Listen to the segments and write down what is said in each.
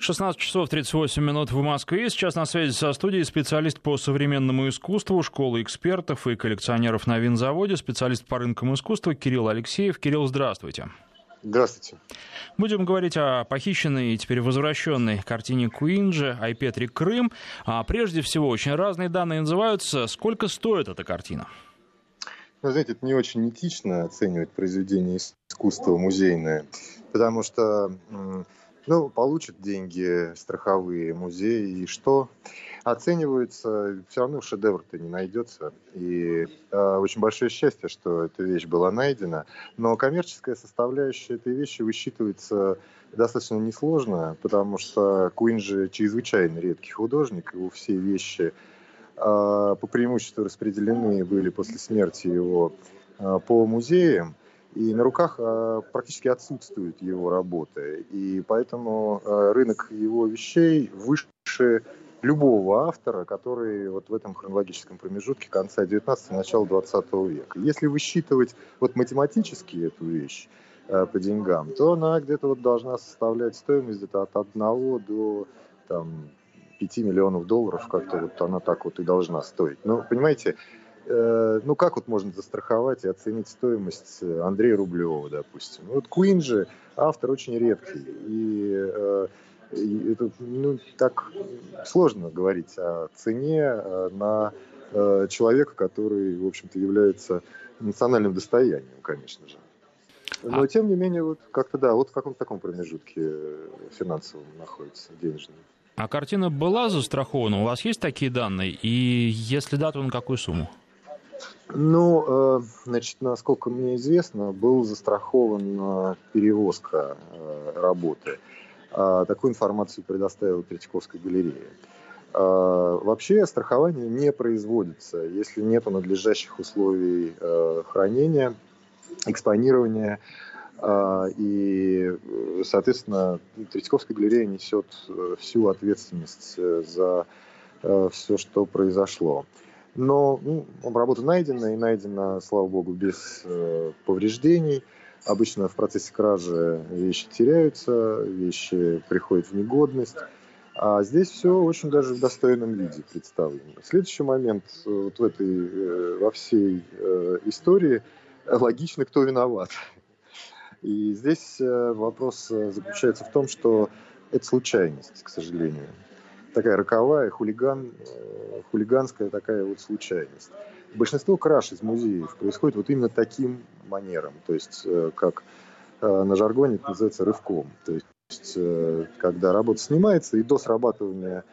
16 часов 38 минут в Москве. Сейчас на связи со студией специалист по современному искусству, школы экспертов и коллекционеров на винзаводе, специалист по рынкам искусства Кирилл Алексеев. Кирилл, здравствуйте. Здравствуйте. Будем говорить о похищенной и теперь возвращенной картине Куинджи «Айпетри Крым». А прежде всего, очень разные данные называются. Сколько стоит эта картина? Ну, знаете, это не очень этично оценивать произведение искусства музейное, потому что ну, получат деньги страховые музеи, и что? Оценивается, все равно шедевр-то не найдется. И э, очень большое счастье, что эта вещь была найдена. Но коммерческая составляющая этой вещи высчитывается достаточно несложно, потому что Куин же чрезвычайно редкий художник, его все вещи э, по преимуществу распределены были после смерти его э, по музеям и на руках э, практически отсутствуют его работы. И поэтому э, рынок его вещей выше любого автора, который вот в этом хронологическом промежутке конца 19 начала 20 века. Если высчитывать вот математически эту вещь э, по деньгам, то она где-то вот должна составлять стоимость где-то от 1 до там, 5 миллионов долларов, как-то вот она так вот и должна стоить. Но, понимаете, Э, ну как вот можно застраховать и оценить стоимость э, Андрея Рублева, допустим. Вот Куин же автор очень редкий, и, э, и это ну, так сложно говорить о цене на человека, который, в общем-то, является национальным достоянием, конечно же. Но, а... тем не менее, вот как-то, да, вот в каком-то таком промежутке финансовом находится, денежном. А картина была застрахована? У вас есть такие данные? И если да, то на какую сумму? Ну, э, значит, насколько мне известно, был застрахован перевозка э, работы. А такую информацию предоставила Третьяковская галерея. А, вообще страхование не производится, если нет надлежащих условий э, хранения, экспонирования. А, и, соответственно, Третьяковская галерея несет всю ответственность за все, что произошло. Но ну, работа найдена, и найдена, слава богу, без э, повреждений. Обычно в процессе кражи вещи теряются, вещи приходят в негодность. А здесь все очень даже в достойном виде представлено. Следующий момент э, вот в этой, э, во всей э, истории логично, кто виноват. И здесь вопрос заключается в том, что это случайность, к сожалению такая роковая, хулиган, хулиганская такая вот случайность. Большинство краж из музеев происходит вот именно таким манером, то есть э, как э, на жаргоне это называется рывком, то есть когда работа снимается и до срабатывания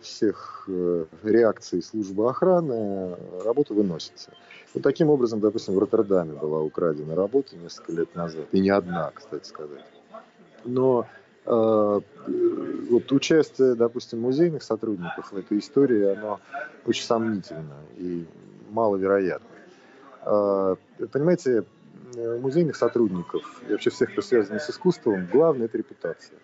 всех реакций службы охраны работа выносится. Вот таким образом, допустим, в Роттердаме была украдена работа несколько лет назад, и не одна, кстати сказать. Но Э, вот участие, допустим, музейных сотрудников в этой истории, оно очень сомнительно и маловероятно. Э, понимаете, музейных сотрудников и вообще всех, кто связан с искусством, главное – это репутация.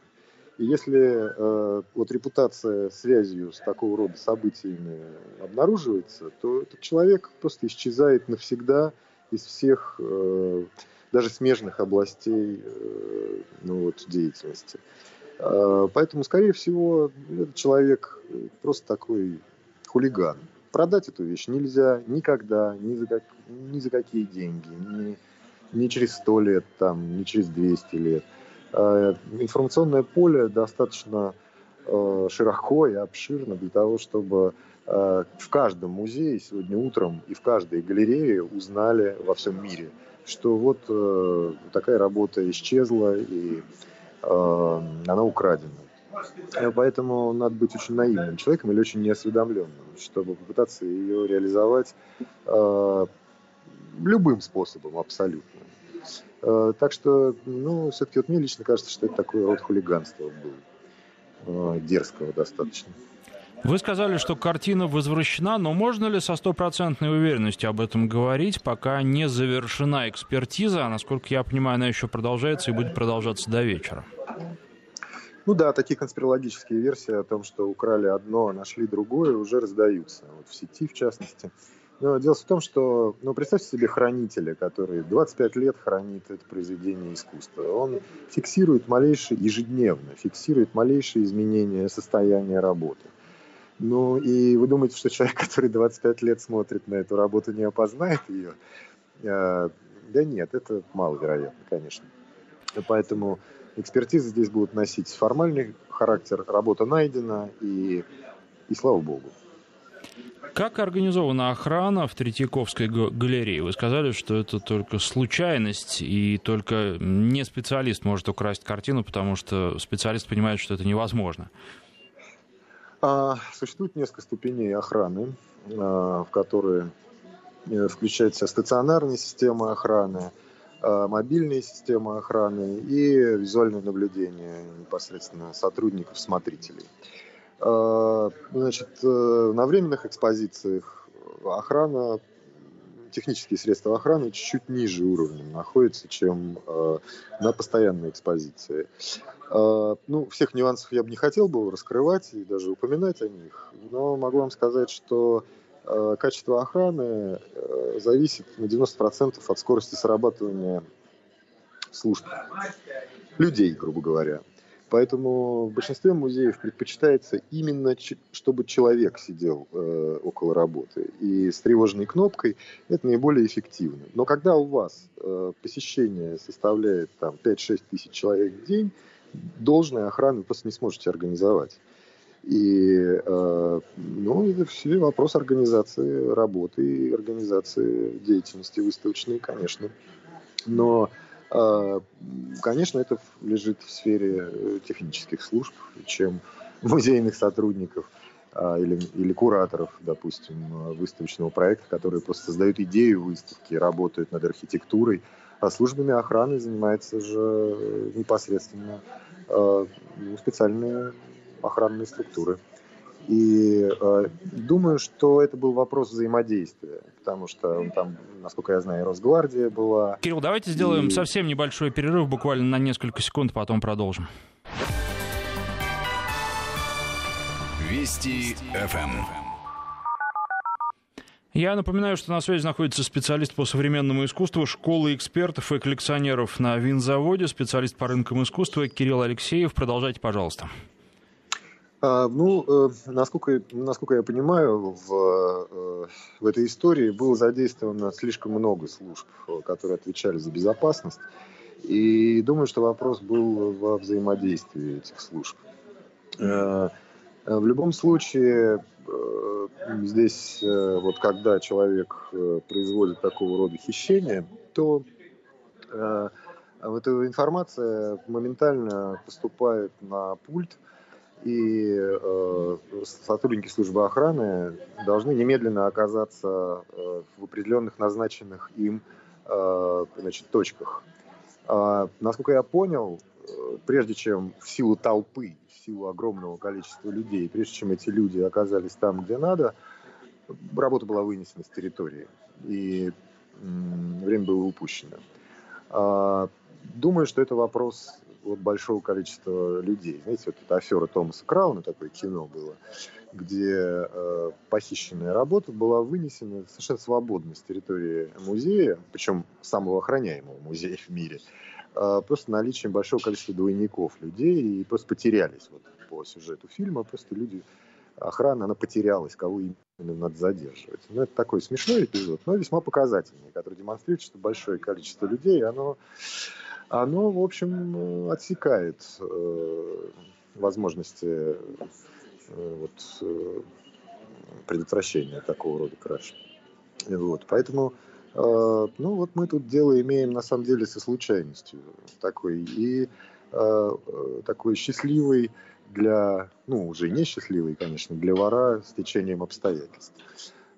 И если э, вот репутация связью с такого рода событиями обнаруживается, то этот человек просто исчезает навсегда из всех э, даже смежных областей э, ну, вот, деятельности. А, поэтому, скорее всего, этот человек просто такой хулиган. Продать эту вещь нельзя никогда, ни за, как, ни за какие деньги, ни, ни через сто лет, там, ни через 200 лет. А, информационное поле достаточно э, широко и обширно для того, чтобы э, в каждом музее сегодня утром и в каждой галерее узнали во всем мире – что вот э, такая работа исчезла и э, она украдена. Э, поэтому надо быть очень наивным человеком или очень неосведомленным, чтобы попытаться ее реализовать э, любым способом абсолютно. Э, так что, ну, все-таки вот мне лично кажется, что это такой род хулиганства был, э, дерзкого достаточно. Вы сказали, что картина возвращена, но можно ли со стопроцентной уверенностью об этом говорить, пока не завершена экспертиза, а насколько я понимаю, она еще продолжается и будет продолжаться до вечера? Ну да, такие конспирологические версии о том, что украли одно, а нашли другое, уже раздаются. Вот в сети, в частности. Но дело в том, что, ну, представьте себе хранителя, который 25 лет хранит это произведение искусства. Он фиксирует малейшие, ежедневно фиксирует малейшие изменения состояния работы. Ну, и вы думаете, что человек, который 25 лет смотрит на эту работу, не опознает ее? А, да нет, это маловероятно, конечно. Поэтому экспертизы здесь будут носить формальный характер, работа найдена, и, и слава богу. Как организована охрана в Третьяковской галерее? Вы сказали, что это только случайность, и только не специалист может украсть картину, потому что специалист понимает, что это невозможно. А, существует несколько ступеней охраны, а, в которые э, включается стационарная система охраны, а, мобильные системы охраны и визуальное наблюдение непосредственно сотрудников-смотрителей. А, значит, э, на временных экспозициях охрана, технические средства охраны чуть-чуть ниже уровнем находятся, чем э, на постоянной экспозиции. А, ну, всех нюансов я бы не хотел бы раскрывать и даже упоминать о них, но могу вам сказать, что э, качество охраны зависит на 90% от скорости срабатывания служб. Людей, грубо говоря. Поэтому в большинстве музеев предпочитается именно, чтобы человек сидел э, около работы. И с тревожной кнопкой это наиболее эффективно. Но когда у вас э, посещение составляет там, 5-6 тысяч человек в день, должной охраны просто не сможете организовать. И э, ну, это все вопрос организации работы и организации деятельности выставочной, конечно. Но конечно, это лежит в сфере э, технических служб, чем музейных сотрудников а, или, или кураторов, допустим, выставочного проекта, которые просто создают идею выставки, работают над архитектурой, а службами охраны занимается же э, непосредственно а, ну, специальные охранные структуры. И э, думаю, что это был вопрос взаимодействия, потому что там, насколько я знаю, Росгвардия была. Кирилл, давайте сделаем и... совсем небольшой перерыв, буквально на несколько секунд, потом продолжим. Вести ФМ. Я напоминаю, что на связи находится специалист по современному искусству школы экспертов и коллекционеров на винзаводе, специалист по рынкам искусства Кирилл Алексеев. Продолжайте, пожалуйста. А, ну, э, насколько, насколько я понимаю, в, э, в этой истории было задействовано слишком много служб, которые отвечали за безопасность. И думаю, что вопрос был во взаимодействии этих служб. Э, в любом случае, здесь, вот когда человек производит такого рода хищение, то эта информация моментально поступает на пульт, и э, сотрудники службы охраны должны немедленно оказаться э, в определенных назначенных им э, значит, точках. Э, насколько я понял, э, прежде чем в силу толпы, в силу огромного количества людей, прежде чем эти люди оказались там, где надо, работа была вынесена с территории, и время было упущено. Э, думаю, что это вопрос вот большого количества людей. Знаете, вот эта афера Томаса Крауна, такое кино было, где э, похищенная работа была вынесена совершенно свободно с территории музея, причем самого охраняемого музея в мире, э, просто наличием большого количества двойников людей, и просто потерялись вот по сюжету фильма, просто люди, охрана, она потерялась, кого именно надо задерживать. Ну, это такой смешной эпизод, но весьма показательный, который демонстрирует, что большое количество людей, оно оно, в общем, отсекает э, возможности э, вот, э, предотвращения такого рода краж. Вот, поэтому, ну вот мы тут дело имеем на самом деле со случайностью такой и такой счастливый для, ну уже не счастливый, конечно, для вора с течением обстоятельств.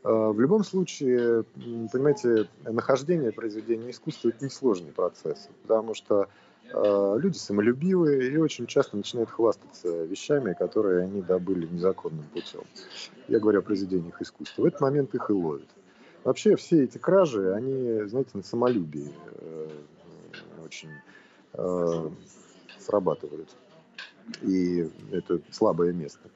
А, в любом случае, понимаете, нахождение произведения искусства – это несложный процесс, потому что а, люди самолюбивые и очень часто начинают хвастаться вещами, которые они добыли незаконным путем. Я говорю о произведениях искусства. В этот момент их и ловят. Вообще все эти кражи, они, знаете, на самолюбии э, очень э, срабатывают. И это слабое место.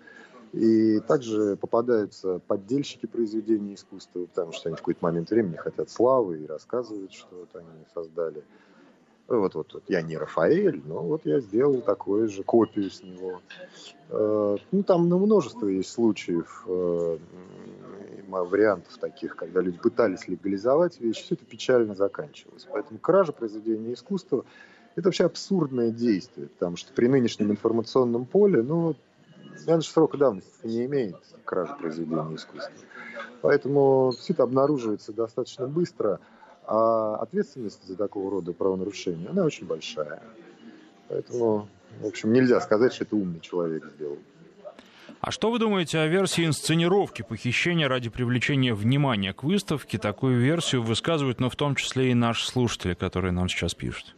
И также попадаются поддельщики произведений искусства, потому что они в какой-то момент времени хотят славы и рассказывают, что вот они создали. Вот, вот, вот я не Рафаэль, но вот я сделал такую же копию с него. Э, ну, там ну, множество есть случаев, э, вариантов таких, когда люди пытались легализовать вещи, все это печально заканчивалось. Поэтому кража произведения искусства – это вообще абсурдное действие, потому что при нынешнем информационном поле, ну, наверное, срока давности не имеет кража произведения искусства. Поэтому все это обнаруживается достаточно быстро – а ответственность за такого рода правонарушения, она очень большая. Поэтому, в общем, нельзя сказать, что это умный человек сделал. А что вы думаете о версии инсценировки похищения ради привлечения внимания к выставке? Такую версию высказывают, но в том числе и наши слушатели, которые нам сейчас пишут.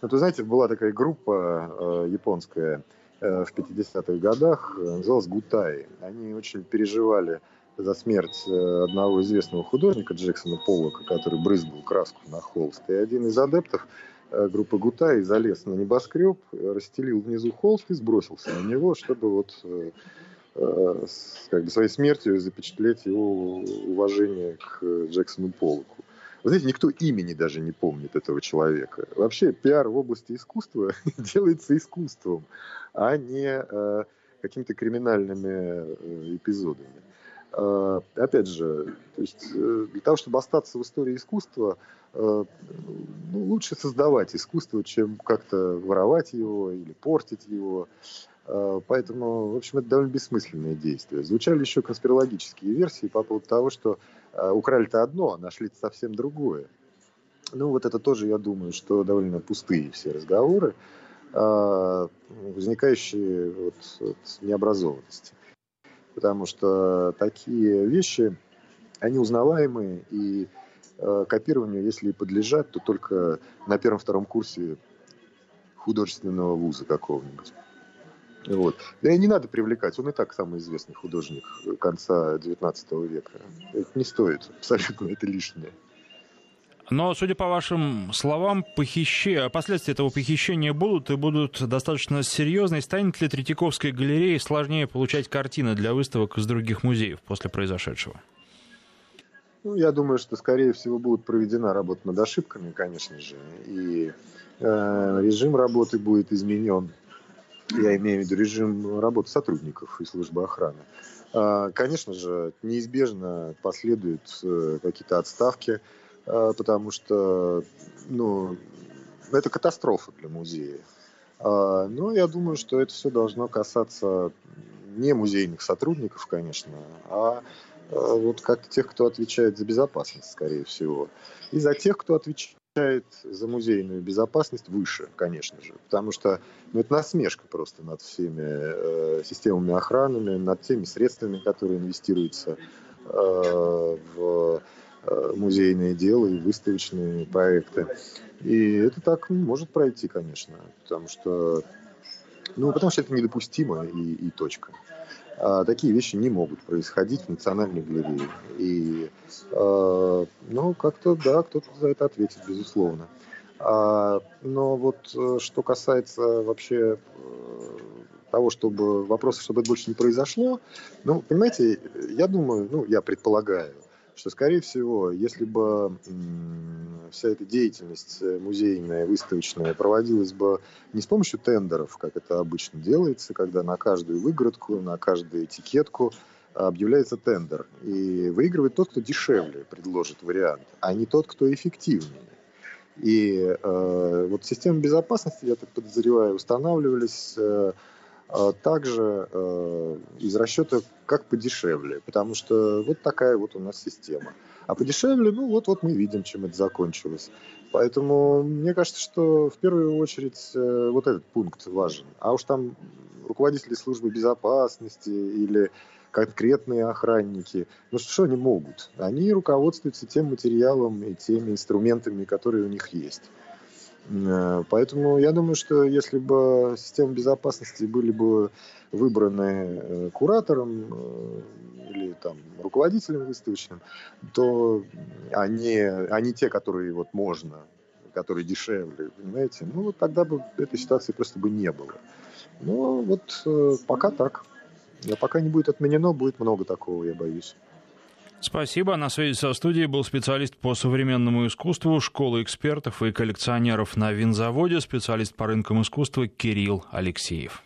Вот вы знаете, была такая группа э, японская в 50-х годах, э, называлась Гутай. Они очень переживали за смерть э, одного известного художника Джексона Поллока, который брызгал краску на холст. И один из адептов э, группы Гутай залез на небоскреб, расстелил внизу холст и сбросился на него, чтобы вот э, как бы своей смертью запечатлеть его уважение к Джексону Поллоку. Вы знаете, никто имени даже не помнит этого человека. Вообще пиар в области искусства делается искусством, а не э, какими-то криминальными эпизодами. А, опять же, то есть э, для того, чтобы остаться в истории искусства, э, ну, лучше создавать искусство, чем как-то воровать его или портить его. А, поэтому, в общем, это довольно бессмысленное действие. Звучали еще конспирологические версии по поводу того, что украли-то одно, а нашли совсем другое. Ну, вот это тоже, я думаю, что довольно пустые все разговоры, возникающие от, от необразованности потому что такие вещи, они узнаваемые, и э, копированию, если подлежат, то только на первом-втором курсе художественного вуза какого-нибудь. Вот. Да и не надо привлекать, он и так самый известный художник конца XIX века. Это не стоит, абсолютно это лишнее. Но, судя по вашим словам, похищи... последствия этого похищения будут и будут достаточно серьезные. Станет ли Третьяковской галерее сложнее получать картины для выставок из других музеев после произошедшего? Ну, я думаю, что, скорее всего, будет проведена работа над ошибками, конечно же, и э, режим работы будет изменен. Я имею в виду режим работы сотрудников и службы охраны. Э, конечно же, неизбежно последуют э, какие-то отставки, а, потому что ну, это катастрофа для музея. А, но я думаю, что это все должно касаться не музейных сотрудников, конечно, а, а вот как тех, кто отвечает за безопасность, скорее всего. И за тех, кто отвечает за музейную безопасность выше, конечно же. Потому что ну, это насмешка просто над всеми э, системами охраны, над теми средствами, которые инвестируются э, в Э, музейные дела и выставочные проекты. И это так может пройти, конечно, потому что, ну, потому что это недопустимо и, и точка. А такие вещи не могут происходить в Национальной галерее. И, э, ну, как-то, да, кто-то за это ответит, безусловно. А, но вот э, что касается вообще э, того, чтобы вопроса, чтобы это больше не произошло, ну, понимаете, я думаю, ну, я предполагаю, что, скорее всего, если бы вся эта деятельность э, музейная, выставочная проводилась бы не с помощью тендеров, как это обычно делается, когда на каждую выгородку, на каждую этикетку объявляется тендер. И выигрывает тот, кто дешевле предложит вариант, а не тот, кто эффективнее. И э, вот системы безопасности, я так подозреваю, устанавливались э, также э, из расчета как подешевле, потому что вот такая вот у нас система. А подешевле, ну вот, вот мы видим, чем это закончилось. Поэтому мне кажется, что в первую очередь э, вот этот пункт важен. А уж там руководители службы безопасности или конкретные охранники, ну что они могут? Они руководствуются тем материалом и теми инструментами, которые у них есть. Э, поэтому я думаю, что если бы системы безопасности были бы выбраны э, куратором э, или там руководителем выставочным, то они, они те, которые вот можно, которые дешевле, понимаете, ну вот тогда бы этой ситуации просто бы не было. Ну вот пока так. А пока не будет отменено, будет много такого, я боюсь. Спасибо. На связи со студией был специалист по современному искусству, школы экспертов и коллекционеров на винзаводе, специалист по рынкам искусства Кирилл Алексеев.